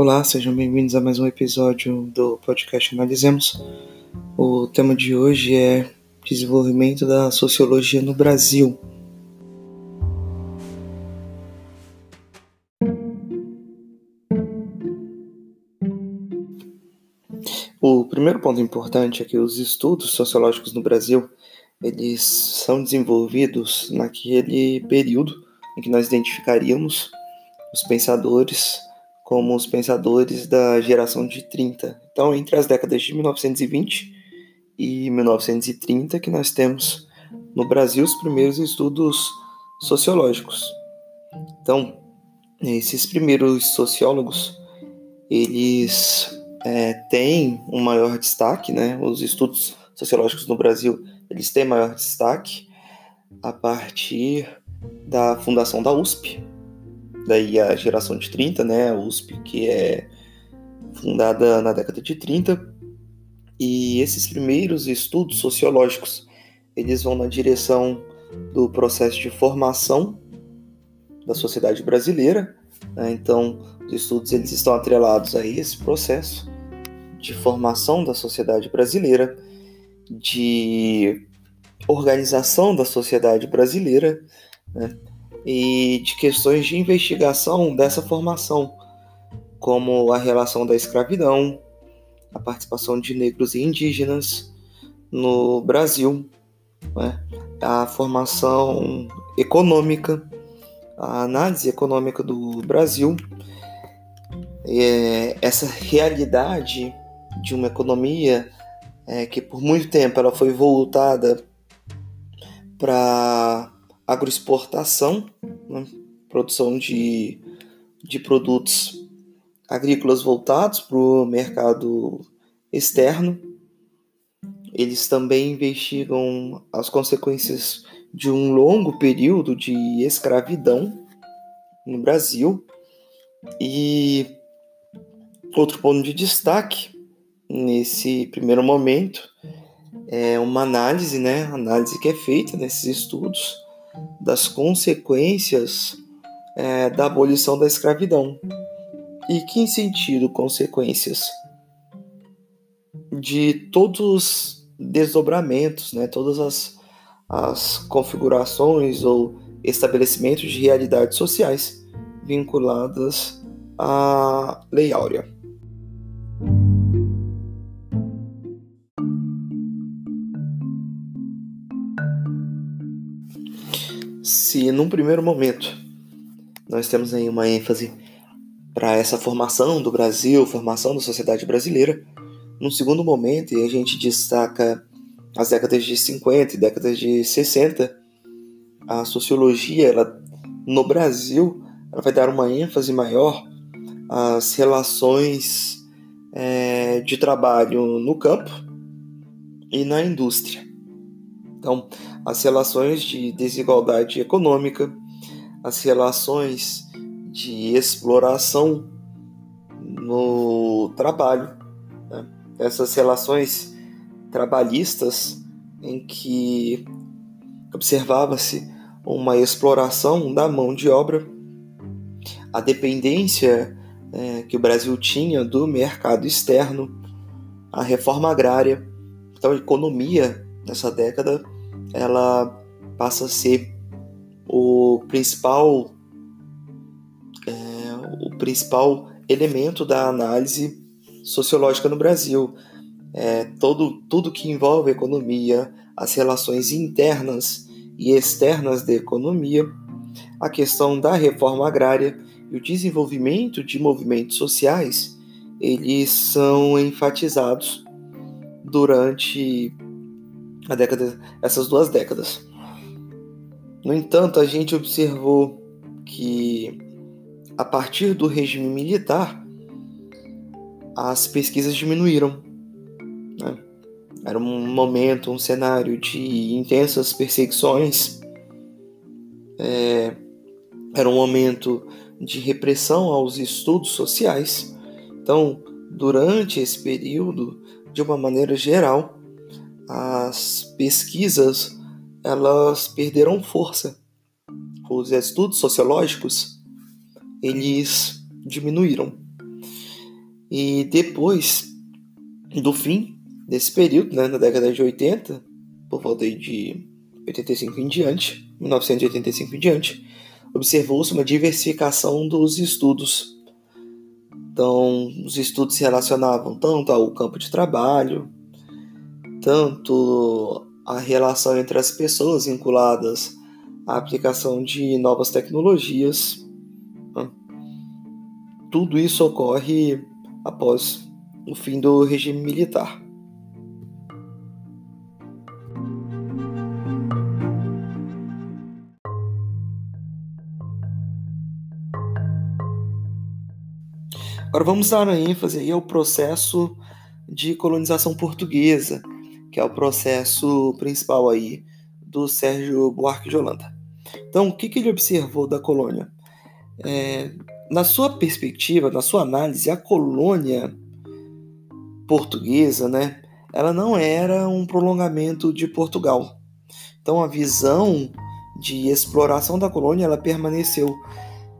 Olá, sejam bem-vindos a mais um episódio do podcast Analisemos. O tema de hoje é desenvolvimento da sociologia no Brasil. O primeiro ponto importante é que os estudos sociológicos no Brasil eles são desenvolvidos naquele período em que nós identificaríamos os pensadores como os pensadores da geração de 30. Então, entre as décadas de 1920 e 1930 que nós temos no Brasil os primeiros estudos sociológicos. Então, esses primeiros sociólogos, eles é, têm um maior destaque, né? Os estudos sociológicos no Brasil, eles têm maior destaque a partir da fundação da USP, daí a geração de 30, né, a USP, que é fundada na década de 30, e esses primeiros estudos sociológicos, eles vão na direção do processo de formação da sociedade brasileira, né? então os estudos eles estão atrelados a esse processo de formação da sociedade brasileira, de organização da sociedade brasileira, né? E de questões de investigação dessa formação, como a relação da escravidão, a participação de negros e indígenas no Brasil, né? a formação econômica, a análise econômica do Brasil, é, essa realidade de uma economia é, que por muito tempo ela foi voltada para agroexportação, né? produção de, de produtos agrícolas voltados para o mercado externo. Eles também investigam as consequências de um longo período de escravidão no Brasil. E outro ponto de destaque nesse primeiro momento é uma análise, né? Análise que é feita nesses estudos das consequências é, da abolição da escravidão. E que sentido consequências? De todos os desdobramentos, né, todas as, as configurações ou estabelecimentos de realidades sociais vinculadas à Lei Áurea. Se num primeiro momento nós temos aí uma ênfase para essa formação do Brasil, formação da sociedade brasileira, num segundo momento, e a gente destaca as décadas de 50 e décadas de 60, a sociologia ela, no Brasil ela vai dar uma ênfase maior às relações é, de trabalho no campo e na indústria. Então, as relações de desigualdade econômica, as relações de exploração no trabalho, né? essas relações trabalhistas em que observava-se uma exploração da mão de obra, a dependência é, que o Brasil tinha do mercado externo, a reforma agrária, então a economia nessa década ela passa a ser o principal é, o principal elemento da análise sociológica no Brasil. É, todo, tudo que envolve economia, as relações internas e externas da economia, a questão da reforma agrária e o desenvolvimento de movimentos sociais, eles são enfatizados durante a década, essas duas décadas. No entanto, a gente observou que a partir do regime militar as pesquisas diminuíram. Né? Era um momento, um cenário de intensas perseguições, é, era um momento de repressão aos estudos sociais. Então, durante esse período, de uma maneira geral, as pesquisas elas perderam força. Os estudos sociológicos eles diminuíram. E depois do fim desse período, né, na década de 80, por volta de 85 em diante, 1985 em diante, observou-se uma diversificação dos estudos. Então, os estudos se relacionavam tanto ao campo de trabalho, tanto a relação entre as pessoas vinculadas à aplicação de novas tecnologias. Né? Tudo isso ocorre após o fim do regime militar. Agora vamos dar ênfase ao processo de colonização portuguesa, que é o processo principal aí do Sérgio Buarque de Holanda. Então, o que, que ele observou da colônia? É, na sua perspectiva, na sua análise, a colônia portuguesa, né, ela não era um prolongamento de Portugal. Então, a visão de exploração da colônia ela permaneceu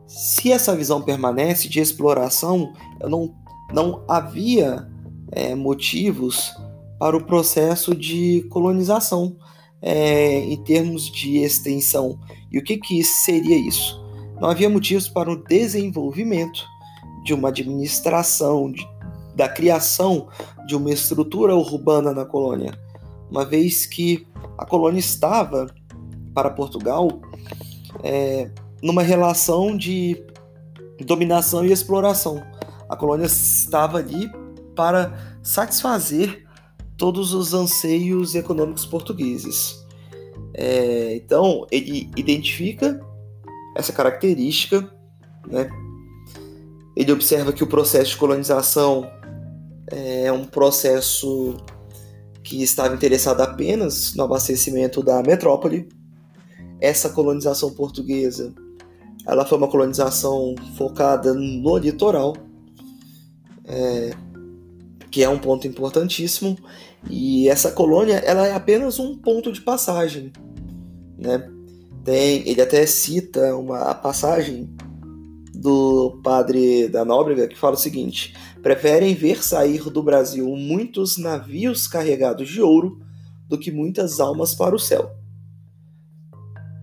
se essa visão permanece de exploração, não, não havia é, motivos para o processo de colonização é, em termos de extensão. E o que, que seria isso? Não havia motivos para o desenvolvimento de uma administração, de, da criação de uma estrutura urbana na colônia, uma vez que a colônia estava para Portugal é, numa relação de dominação e exploração. A colônia estava ali para satisfazer todos os anseios econômicos portugueses. É, então, ele identifica essa característica, né? ele observa que o processo de colonização é um processo que estava interessado apenas no abastecimento da metrópole. Essa colonização portuguesa ela foi uma colonização focada no litoral, é, que é um ponto importantíssimo. E essa colônia ela é apenas um ponto de passagem, né? Tem, ele até cita uma passagem do padre da Nóbrega que fala o seguinte: preferem ver sair do Brasil muitos navios carregados de ouro do que muitas almas para o céu.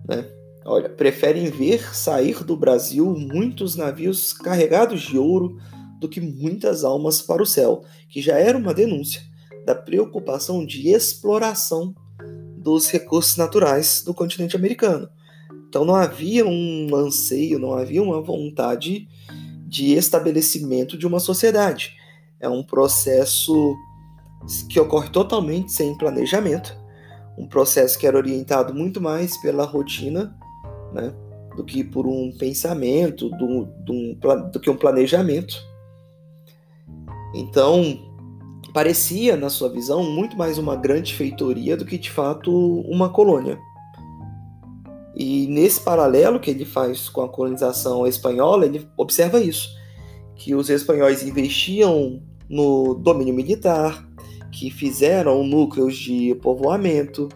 Né? Olha, preferem ver sair do Brasil muitos navios carregados de ouro do que muitas almas para o céu, que já era uma denúncia da preocupação de exploração dos recursos naturais do continente americano. Então não havia um anseio, não havia uma vontade de estabelecimento de uma sociedade. É um processo que ocorre totalmente sem planejamento, um processo que era orientado muito mais pela rotina né? do que por um pensamento, do, do, do que um planejamento. Então, parecia, na sua visão, muito mais uma grande feitoria do que de fato uma colônia. E nesse paralelo que ele faz com a colonização espanhola, ele observa isso: que os espanhóis investiam no domínio militar, que fizeram núcleos de povoamento,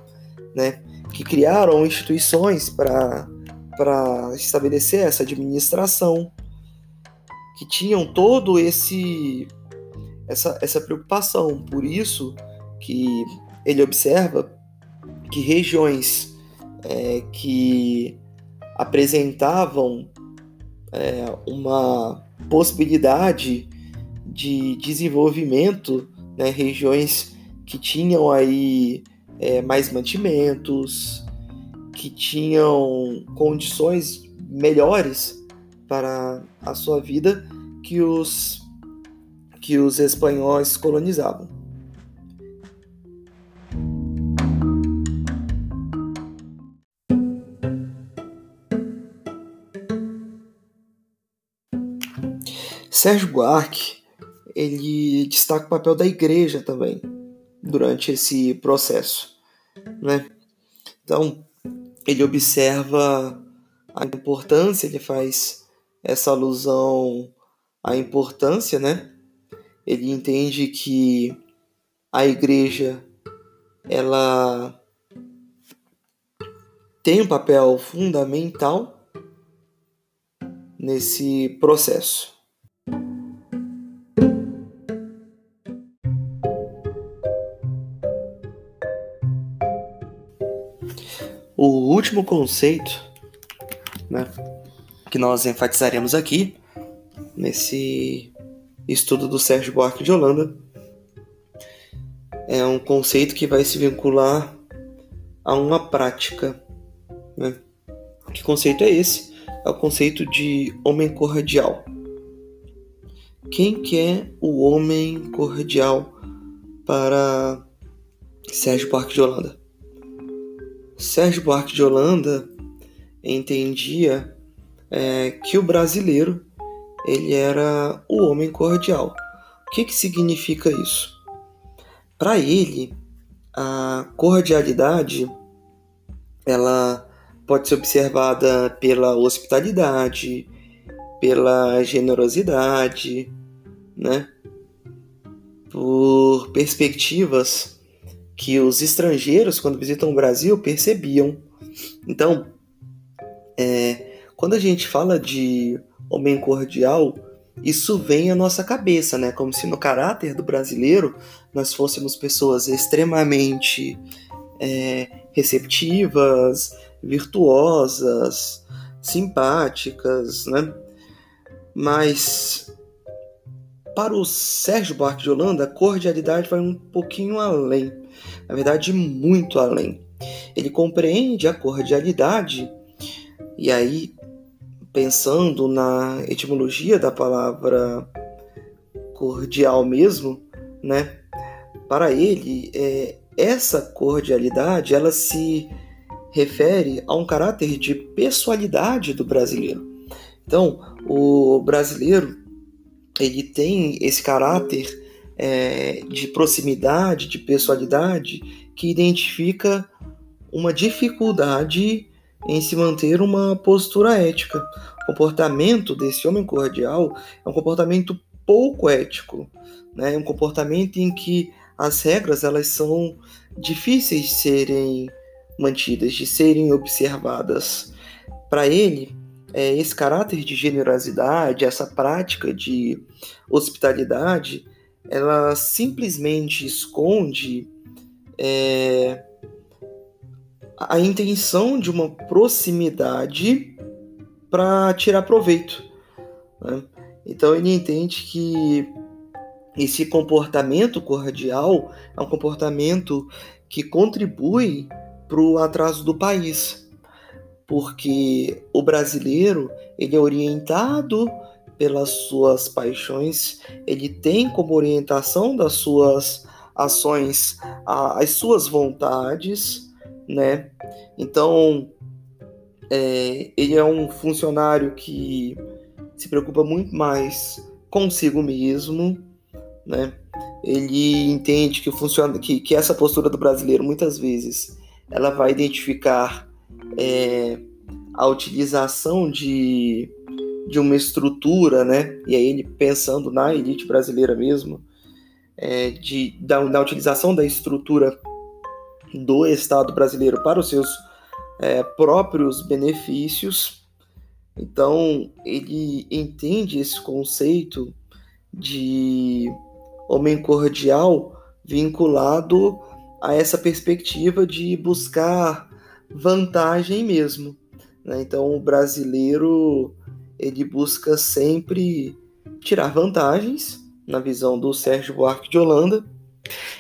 né, que criaram instituições para para estabelecer essa administração, que tinham todo esse essa, essa preocupação. Por isso que ele observa que regiões é, que apresentavam é, uma possibilidade de desenvolvimento, né, regiões que tinham aí é, mais mantimentos, que tinham condições melhores para a sua vida que os que os espanhóis colonizavam. Sérgio Buarque ele destaca o papel da igreja também durante esse processo, né? Então, ele observa a importância, ele faz essa alusão à importância, né? ele entende que a igreja ela tem um papel fundamental nesse processo. O último conceito né, que nós enfatizaremos aqui nesse estudo do Sérgio Buarque de Holanda, é um conceito que vai se vincular a uma prática. Né? Que conceito é esse? É o conceito de homem cordial. Quem que é o homem cordial para Sérgio Buarque de Holanda? Sérgio Buarque de Holanda entendia é, que o brasileiro ele era o homem cordial. O que, que significa isso? Para ele, a cordialidade ela pode ser observada pela hospitalidade, pela generosidade, né? Por perspectivas que os estrangeiros, quando visitam o Brasil, percebiam. Então, é, quando a gente fala de homem cordial, isso vem à nossa cabeça, né? Como se no caráter do brasileiro nós fôssemos pessoas extremamente é, receptivas, virtuosas, simpáticas, né? Mas para o Sérgio Buarque de Holanda, a cordialidade vai um pouquinho além, na verdade, muito além. Ele compreende a cordialidade, e aí pensando na etimologia da palavra cordial mesmo, né? Para ele, é, essa cordialidade ela se refere a um caráter de pessoalidade do brasileiro. Então, o brasileiro ele tem esse caráter é, de proximidade, de pessoalidade, que identifica uma dificuldade em se manter uma postura ética. O comportamento desse homem cordial é um comportamento pouco ético, né? É um comportamento em que as regras elas são difíceis de serem mantidas, de serem observadas. Para ele, é, esse caráter de generosidade, essa prática de hospitalidade, ela simplesmente esconde é, a intenção de uma proximidade para tirar proveito. Né? Então ele entende que esse comportamento cordial é um comportamento que contribui para o atraso do país, porque o brasileiro ele é orientado pelas suas paixões, ele tem como orientação das suas ações as suas vontades, né? Então é, ele é um funcionário que se preocupa muito mais consigo mesmo, né? Ele entende que funciona, que, que essa postura do brasileiro muitas vezes ela vai identificar é, a utilização de, de uma estrutura, né? E aí ele pensando na elite brasileira mesmo, é, de, da, da utilização da estrutura do Estado brasileiro para os seus é, próprios benefícios. Então, ele entende esse conceito de homem cordial vinculado a essa perspectiva de buscar vantagem mesmo. Né? Então, o brasileiro ele busca sempre tirar vantagens na visão do Sérgio Buarque de Holanda.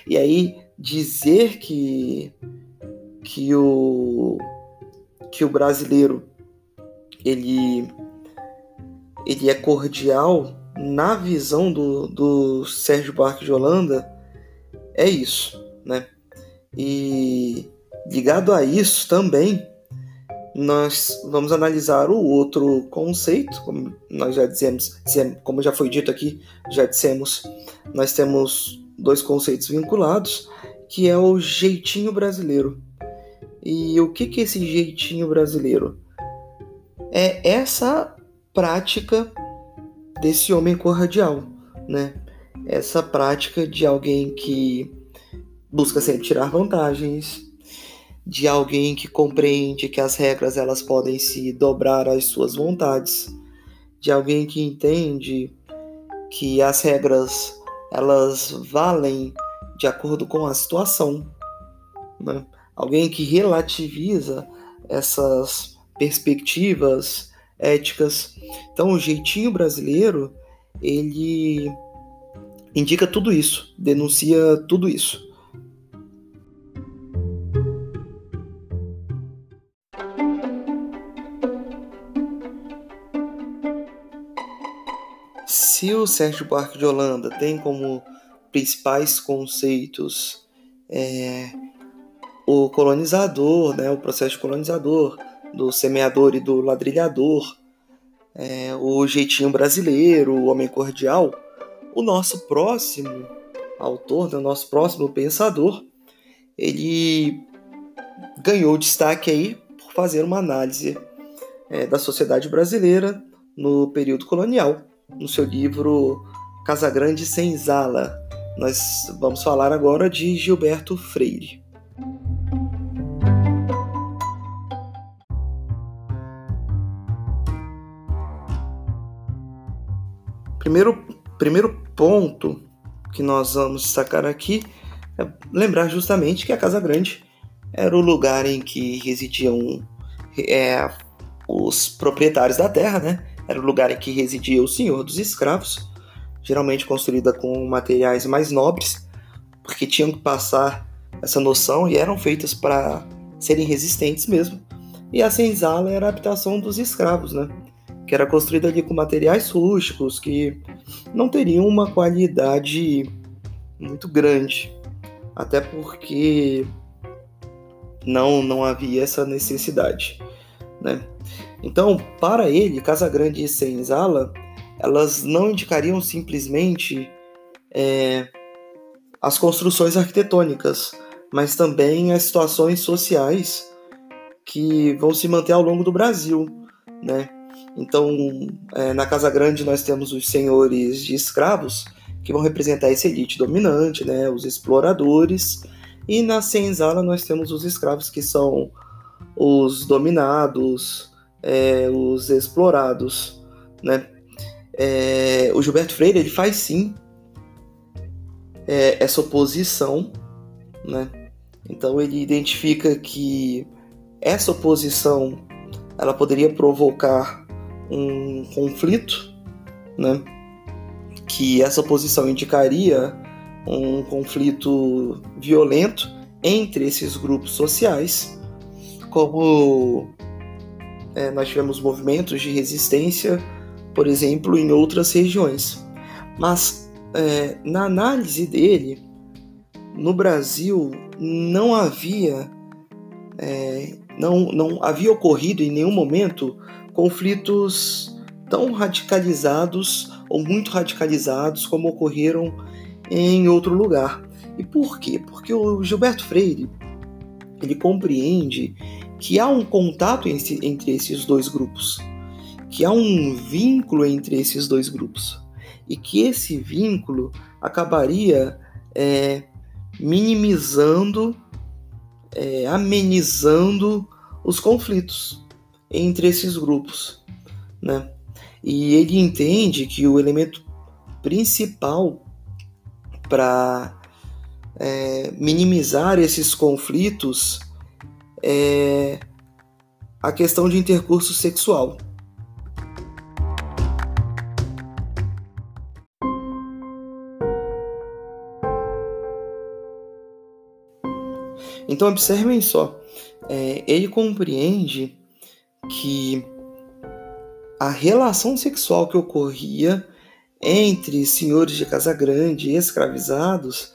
E aí dizer que que o que o brasileiro ele ele é cordial na visão do, do Sérgio Buarque de Holanda é isso, né? E ligado a isso também nós vamos analisar o outro conceito, como nós já dizemos, como já foi dito aqui, já dissemos, nós temos dois conceitos vinculados, que é o jeitinho brasileiro. E o que, que é esse jeitinho brasileiro? É essa prática desse homem cordial, né? Essa prática de alguém que busca sempre tirar vantagens, de alguém que compreende que as regras elas podem se dobrar às suas vontades, de alguém que entende que as regras elas valem de acordo com a situação, né? alguém que relativiza essas perspectivas éticas. Então, o jeitinho brasileiro ele indica tudo isso, denuncia tudo isso. Se o Sérgio Buarque de Holanda tem como principais conceitos é, o colonizador, né, o processo colonizador, do semeador e do ladrilhador, é, o jeitinho brasileiro, o homem cordial, o nosso próximo autor, né, o nosso próximo pensador, ele ganhou destaque aí por fazer uma análise é, da sociedade brasileira no período colonial, no seu livro Casagrande Senzala. Nós vamos falar agora de Gilberto Freire. Primeiro, primeiro ponto que nós vamos destacar aqui é lembrar justamente que a Casa Grande era o lugar em que residiam é, os proprietários da terra, né? Era o lugar em que residia o senhor dos escravos, geralmente construída com materiais mais nobres, porque tinham que passar essa noção e eram feitas para serem resistentes mesmo. E a senzala era a habitação dos escravos, né? que era construída ali com materiais rústicos que não teriam uma qualidade muito grande, até porque não não havia essa necessidade, né? Então, para ele, Casa Grande e Senzala, elas não indicariam simplesmente é, as construções arquitetônicas, mas também as situações sociais que vão se manter ao longo do Brasil, né? Então, é, na Casa Grande nós temos os senhores de escravos, que vão representar essa elite dominante, né, os exploradores, e na senzala nós temos os escravos, que são os dominados, é, os explorados, né. É, o Gilberto Freire ele faz sim é, essa oposição, né. Então ele identifica que essa oposição ela poderia provocar um conflito, né? que essa oposição indicaria um conflito violento entre esses grupos sociais, como é, nós tivemos movimentos de resistência, por exemplo, em outras regiões. Mas é, na análise dele, no Brasil não havia é, não, não havia ocorrido em nenhum momento conflitos tão radicalizados ou muito radicalizados como ocorreram em outro lugar. E por quê? Porque o Gilberto Freire ele compreende que há um contato entre esses dois grupos, que há um vínculo entre esses dois grupos e que esse vínculo acabaria é, minimizando, é, amenizando os conflitos entre esses grupos, né? E ele entende que o elemento principal para é, minimizar esses conflitos é a questão de intercurso sexual. Então observem só, é, ele compreende que a relação sexual que ocorria entre senhores de casa grande e escravizados,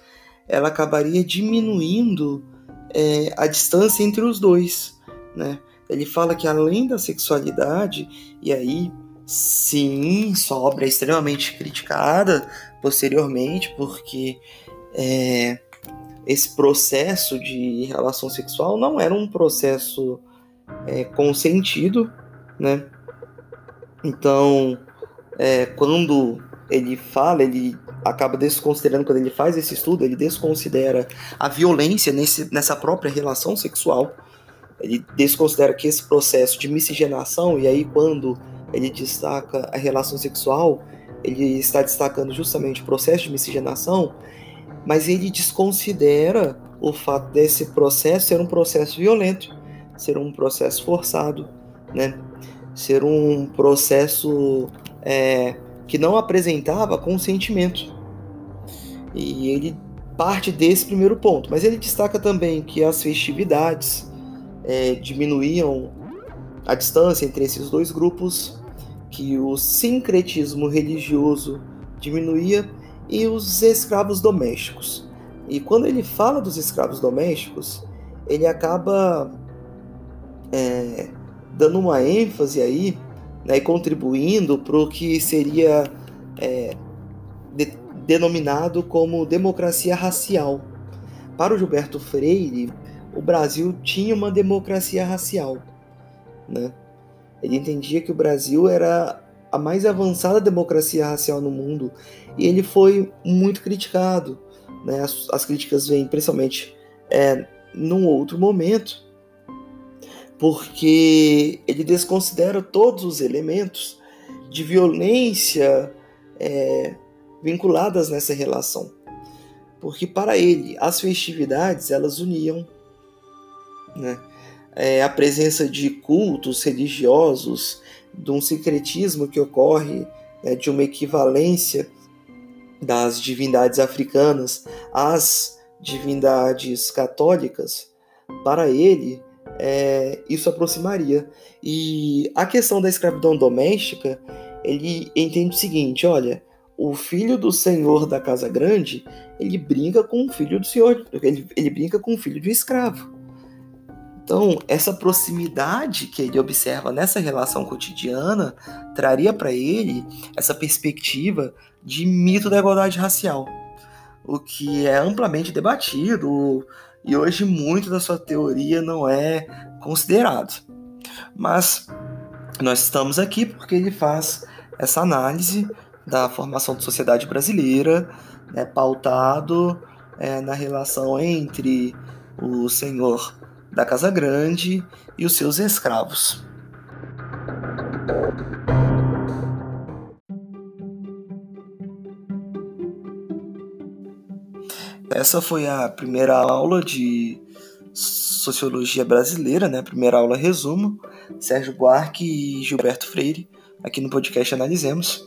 ela acabaria diminuindo é, a distância entre os dois, né? Ele fala que além da sexualidade, e aí sim, sua obra é extremamente criticada posteriormente, porque é, esse processo de relação sexual não era um processo é, consentido, né? Então, é, quando ele fala, ele acaba desconsiderando, quando ele faz esse estudo, ele desconsidera a violência nesse, nessa própria relação sexual. Ele desconsidera que esse processo de miscigenação, e aí quando ele destaca a relação sexual, ele está destacando justamente o processo de miscigenação, mas ele desconsidera o fato desse processo ser um processo violento ser um processo forçado, né? ser um processo é, que não apresentava consentimento. E ele parte desse primeiro ponto, mas ele destaca também que as festividades é, diminuíam a distância entre esses dois grupos, que o sincretismo religioso diminuía e os escravos domésticos. E quando ele fala dos escravos domésticos, ele acaba é, dando uma ênfase aí né, contribuindo para o que seria é, de, denominado como democracia racial. Para o Gilberto Freire, o Brasil tinha uma democracia racial. Né? Ele entendia que o Brasil era a mais avançada democracia racial no mundo e ele foi muito criticado. Né? As, as críticas vêm principalmente é, num outro momento, porque ele desconsidera todos os elementos de violência é, vinculadas nessa relação. Porque para ele as festividades elas uniam né? É, a presença de cultos religiosos, de um secretismo que ocorre, né, de uma equivalência das divindades africanas às divindades católicas, para ele é, isso aproximaria. E a questão da escravidão doméstica, ele entende o seguinte: olha, o filho do senhor da casa grande, ele brinca com o filho do senhor, ele, ele brinca com o filho de um escravo. Então, essa proximidade que ele observa nessa relação cotidiana traria para ele essa perspectiva de mito da igualdade racial, o que é amplamente debatido e hoje muito da sua teoria não é considerado. Mas nós estamos aqui porque ele faz essa análise da formação da sociedade brasileira, né, pautado é, na relação entre o senhor da Casa Grande e os seus escravos. Essa foi a primeira aula de Sociologia Brasileira, né? Primeira aula resumo. Sérgio Buarque e Gilberto Freire, aqui no podcast Analisemos.